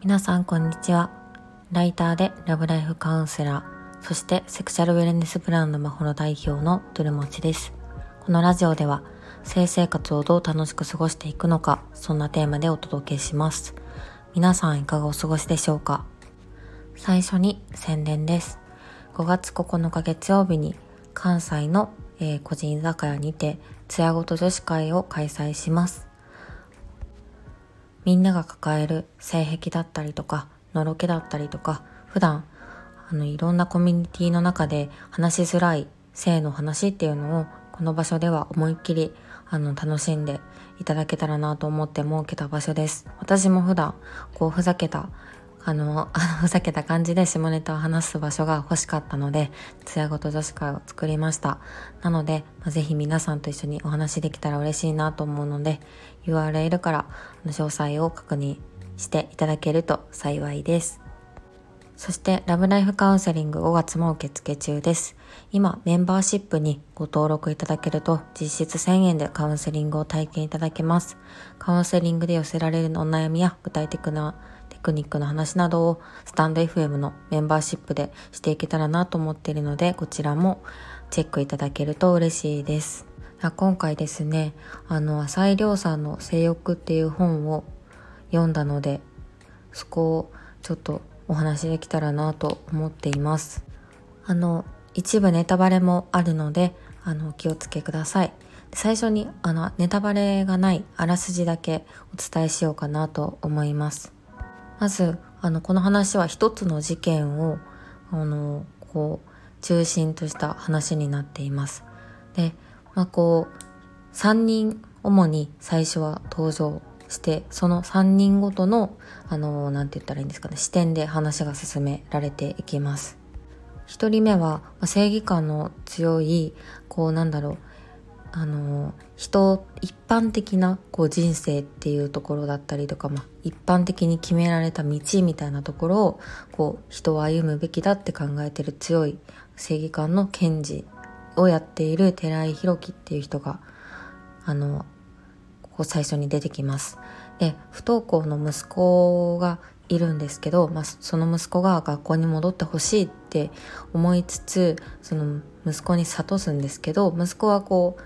皆さんこんにちは。ライターでラブライフカウンセラーそしてセクシャルウェルネスブランドマホロ代表のトゥルモチです。このラジオでは性生活をどう楽しく過ごしていくのかそんなテーマでお届けします。皆さんいかがお過ごしでしょうか？最初に宣伝です。5月9日月曜日に関西の、えー、個人居酒屋にてつやごと女子会を開催しますみんなが抱える性癖だったりとかのろけだったりとか普段あのいろんなコミュニティの中で話しづらい性の話っていうのをこの場所では思いっきりあの楽しんでいただけたらなと思って設けた場所です。私も普段こうふざけたあの、あ のふざけた感じで下ネタを話す場所が欲しかったので、つやごと女子会を作りました。なので、まあ、ぜひ皆さんと一緒にお話できたら嬉しいなと思うので、URL から詳細を確認していただけると幸いです。そして、ラブライフカウンセリング5月も受付中です。今、メンバーシップにご登録いただけると、実質1000円でカウンセリングを体験いただけます。カウンセリングで寄せられるお悩みや具体的なクニックの話などをスタンド FM のメンバーシップでしていけたらなと思っているので、こちらもチェックいただけると嬉しいです。今回ですね、あの、浅井亮さんの性欲っていう本を読んだので、そこをちょっとお話できたらなと思っています。あの、一部ネタバレもあるので、あの、お気をつけください。最初に、あの、ネタバレがないあらすじだけお伝えしようかなと思います。まず、あの、この話は一つの事件を、あの、こう、中心とした話になっています。で、まあ、こう、三人、主に最初は登場して、その3人ごとの、あの、なんて言ったらいいんですかね、視点で話が進められていきます。1人目は、正義感の強い、こうなんだろう、あの、人、一般的なこう人生っていうところだったりとか、まあ、一般的に決められた道みたいなところを、こう、人を歩むべきだって考えてる強い正義感の検事をやっている寺井宏樹っていう人が、あの、こう最初に出てきます。で、不登校の息子がいるんですけど、まあ、その息子が学校に戻ってほしいって思いつつ、その息子に諭すんですけど、息子はこう、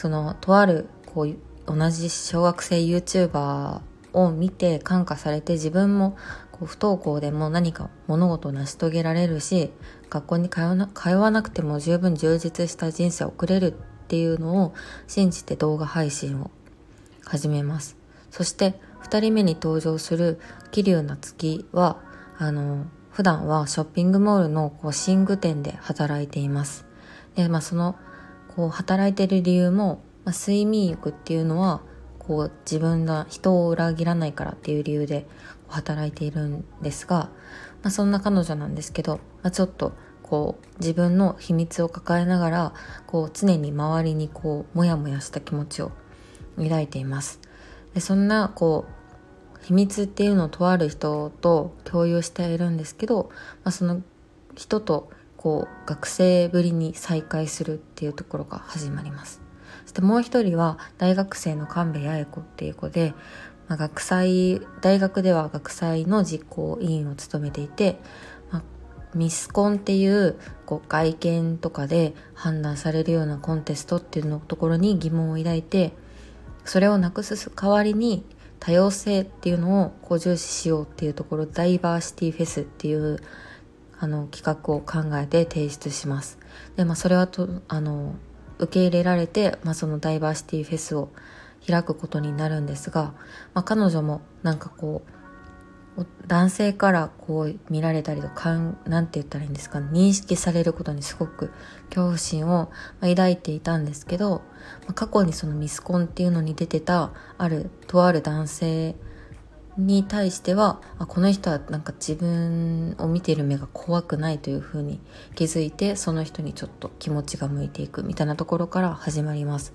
その、とある、こう、同じ小学生 YouTuber を見て感化されて自分もこう不登校でも何か物事を成し遂げられるし学校に通わなくても十分充実した人生を送れるっていうのを信じて動画配信を始めます。そして2人目に登場する桐生夏樹は、あの、普段はショッピングモールのこう寝具店で働いています。で、まあその、こう働いてる理由も、まあ、睡眠欲っていうのは、こう自分が人を裏切らないからっていう理由で働いているんですが、まあ、そんな彼女なんですけど、まあ、ちょっとこう自分の秘密を抱えながらこう常に周りにこうモヤモヤした気持ちを抱いています。でそんなこう秘密っていうのをとある人と共有しているんですけど、まあ、その人とこう学生ぶりに再会するっていうところが始まります。そしてもう一人は大学生の神戸八重子っていう子で、まあ、学祭大学では学祭の実行委員を務めていて、まあ、ミスコンっていうこう外見とかで判断されるようなコンテストっていうのところに疑問を抱いてそれをなくす代わりに多様性っていうのをこう重視しようっていうところダイバーシティフェスっていうあの企画を考えて提出します。でまあそれはとあの受け入れられて、まあ、そのダイバーシティフェスを開くことになるんですが、まあ、彼女もなんかこう男性からこう見られたりとかなんて言ったらいいんですか、認識されることにすごく恐怖心を抱いていたんですけど、過去にそのミスコンっていうのに出てたあるとある男性に対してはあこの人はなんか自分を見ている目が怖くないというふうに気づいてその人にちょっと気持ちが向いていくみたいなところから始まります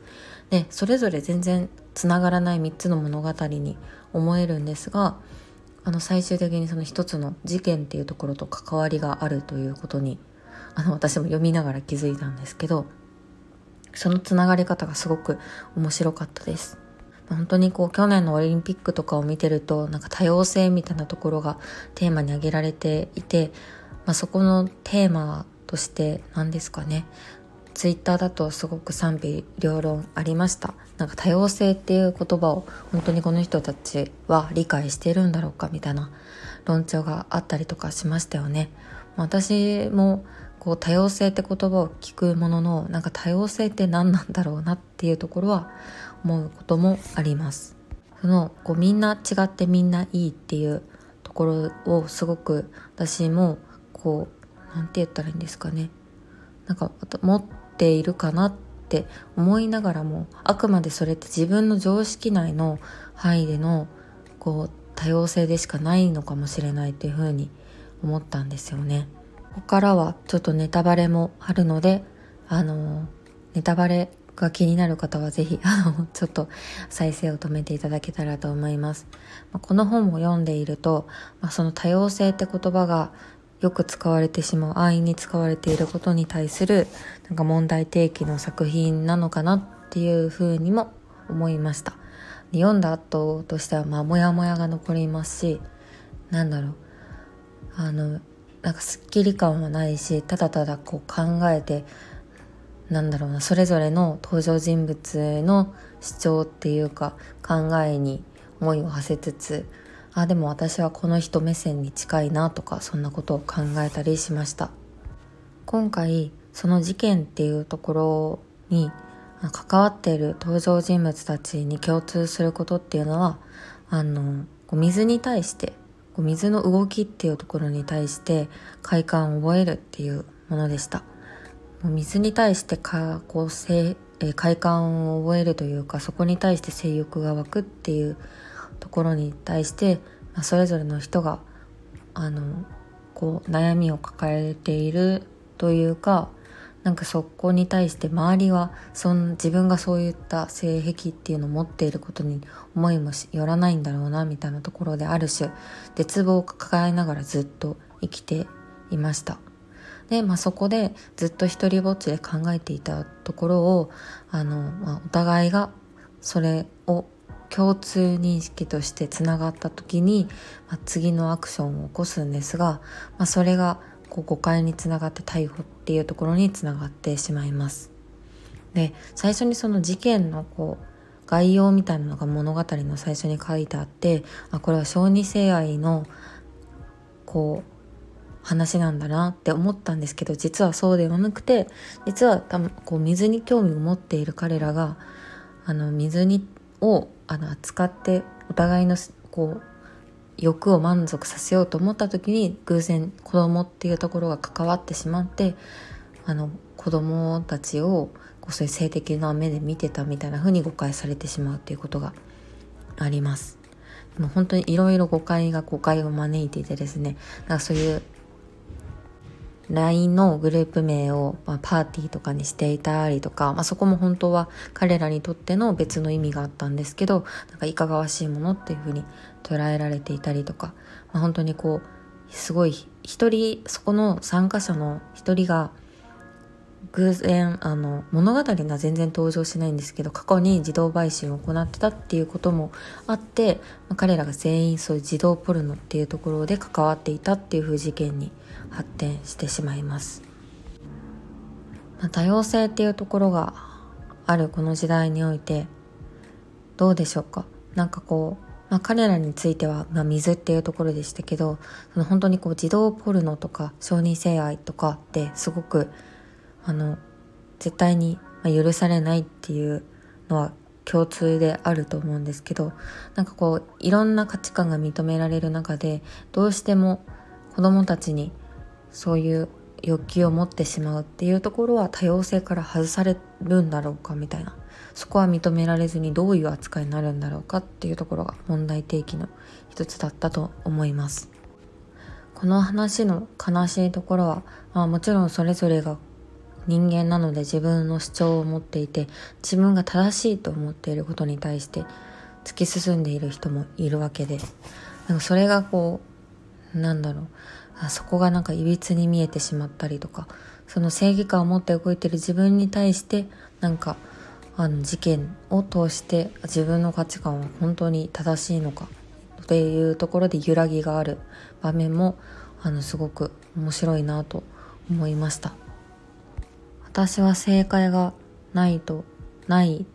でそれぞれ全然つながらない3つの物語に思えるんですがあの最終的にその一つの事件っていうところと関わりがあるということにあの私も読みながら気づいたんですけどそのつながり方がすごく面白かったです。本当にこう去年のオリンピックとかを見てるとなんか多様性みたいなところがテーマに挙げられていて、まあ、そこのテーマとして何ですかね。ツイッターだとすごく賛否両論ありました。なんか多様性っていう言葉を本当にこの人たちは理解しているんだろうかみたいな論調があったりとかしましたよね。私もこう多様性って言葉を聞くもののなんか多様性って何なんだろうなっていうところは思うこともありますそのこうみんな違ってみんないいっていうところをすごく私もこう何て言ったらいいんですかねなんか持っているかなって思いながらもあくまでそれって自分の常識内の範囲でのこう多様性でしかないのかもしれないというふうに思ったんですよね。ここからはちょっとネタバレもあるので、あの、ネタバレが気になる方はぜひ、あの、ちょっと再生を止めていただけたらと思います。まこの本を読んでいると、まあ、その多様性って言葉がよく使われてしまう、安易に使われていることに対する、なんか問題提起の作品なのかなっていうふうにも思いました。読んだ後としては、まあ、もやもやが残りますし、なんだろう、あの、なんかすっきり感はないしただただこう考えてなんだろうなそれぞれの登場人物への主張っていうか考えに思いを馳せつつあでも私はこの人目線に近いなとかそんなことを考えたりしました。今回その事件っていうところに関わっている登場人物たちに共通することっていうのはあの水に対して水の動きっていうところに対して快感を覚えるっていうものでした。水に対してかこう性、え快感を覚えるというかそこに対して性欲が湧くっていうところに対して、まあ、それぞれの人があのこう悩みを抱えているというかなんかそこに対して周りはそん自分がそういった性癖っていうのを持っていることに思いもよらないんだろうなみたいなところである種絶望を抱えながらずっと生きていました。で、まあ、そこでずっと一人ぼっちで考えていたところをあの、まあ、お互いがそれを共通認識としてつながった時に、まあ、次のアクションを起こすんですが、まあ、それがこう誤解につながって逮捕っていうところにつながってしまいます。で最初にその事件のこう概要みたいなのが物語の最初に書いてあってあこれは小児性愛のこう話なんだなって思ったんですけど実はそうではなくて実はたこう水に興味を持っている彼らがあの水にをあの扱ってお互いのこう欲を満足させようと思った時に偶然子供っていうところが関わってしまってあの子供たちをこうそういう性的な目で見てたみたいな風に誤解されてしまうっていうことがあります。もう本当にいろいろ誤解が誤解を招いていてですねだからそういう LINE のグループ名を、まあ、パーティーとかにしていたりとか、まあ、そこも本当は彼らにとっての別の意味があったんですけどなんかいかがわしいものっていうふうに捉えられていたりとか、まあ、本当にこうすごい一人そこの参加者の一人が偶然あの物語には全然登場しないんですけど過去に自動売春を行ってたっていうこともあって、まあ、彼らが全員そういう児童ポルノっていうところで関わっていたっていうふう事件に発展してしまいます、まあ、多様性っていうところがあるこの時代においてどうでしょうか？なんかこうまあ、彼らについては、まあ、水っていうところでしたけどその本当にこう児童ポルノとか小児性愛とかってすごくあの絶対に許されないっていうのは共通であると思うんですけどなんかこういろんな価値観が認められる中でどうしても子どもたちにそういう欲求を持ってしまうっていうところは多様性から外されるんだろうかみたいなそこは認められずにどういう扱いになるんだろうかっていうところが問題提起の一つだったと思います。この話の悲しいところは、まあ、もちろんそれぞれが人間なので自分の主張を持っていて自分が正しいと思っていることに対して突き進んでいる人もいるわけで。なんかそれがこうなんだろう。あそこがなんかいびつに見えてしまったりとかその正義感を持って動いてる自分に対してなんかあの事件を通して自分の価値観は本当に正しいのかっていうところで揺らぎがある場面もあのすごく面白いなと思いました。私は正解がないとない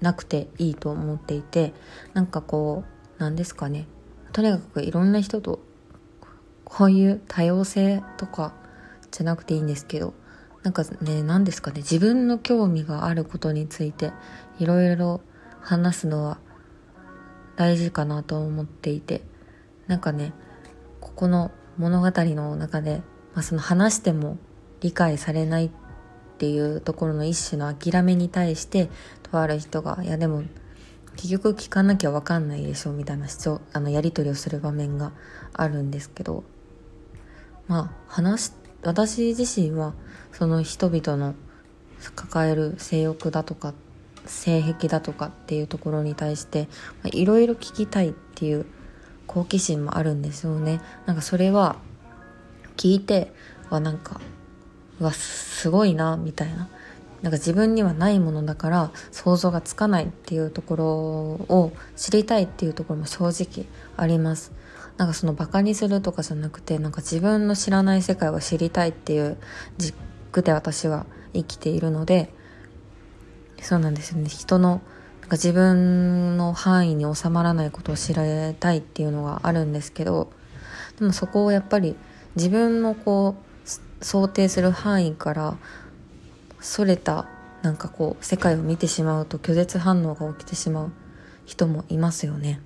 なくていいと思っていてなんかこうなんですかね。とにかくいろんな人とこういう多様性とかじゃなくていいんですけどなんかね何ですかね。自分の興味があることについていろいろ話すのは大事かなと思っていてなんかねここの物語の中で、まあ、その話しても理解されないってていうところの一種の諦めに対してとある人が「いやでも結局聞かなきゃ分かんないでしょ」みたいな主張あのやり取りをする場面があるんですけどまあ話私自身はその人々の抱える性欲だとか性癖だとかっていうところに対していろいろ聞きたいっていう好奇心もあるんですよね。なんかそれは聞いてはなんかわすごいなみたいな。なんか自分にはないものだから想像がつかないっていうところを知りたいっていうところも正直あります。なんかそのバカにするとかじゃなくてなんか自分の知らない世界を知りたいっていう軸で私は生きているのでそうなんですよね。人のなんか自分の範囲に収まらないことを知られたいっていうのがあるんですけどでもそこをやっぱり自分のこう想定する範囲からそれたなんかこう世界を見てしまうと拒絶反応が起きてしまう人もいますよね。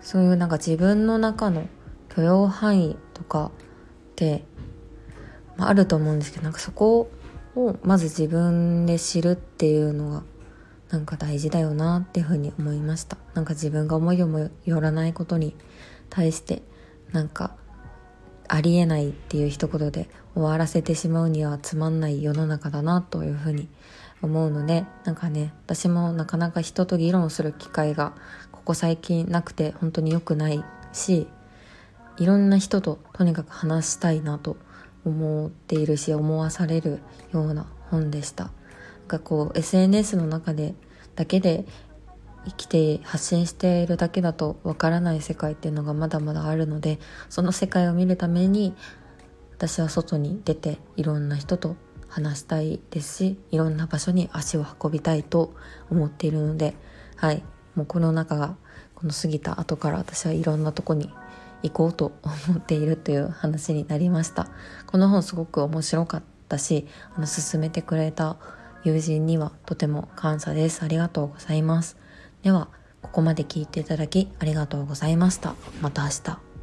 そういうなんか自分の中の許容範囲とかって、まあ、あると思うんですけどなんかそこをまず自分で知るっていうのがなんか大事だよなっていうふうに思いましたなんか自分が思いをもよらないことに対してなんかありえないっていう一言で終わらせてしまうにはつまんない世の中だなというふうに思うのでなんかね私もなかなか人と議論する機会がここ最近なくて本当に良くないしいろんな人ととにかく話したいなと思っているし思わされるような本でした。なんかこう SNS の中でだけで生きて発信しているだけだとわからない世界っていうのがまだまだあるのでその世界を見るために私は外に出ていろんな人と話したいですしいろんな場所に足を運びたいと思っているのではい。もうコロナ禍がこの過ぎた後から私はいろんなとこに行こうと思っているという話になりました。この本すごく面白かったしあの勧めてくれた友人にはとても感謝です。ありがとうございます。ではここまで聞いていただきありがとうございました。また明日。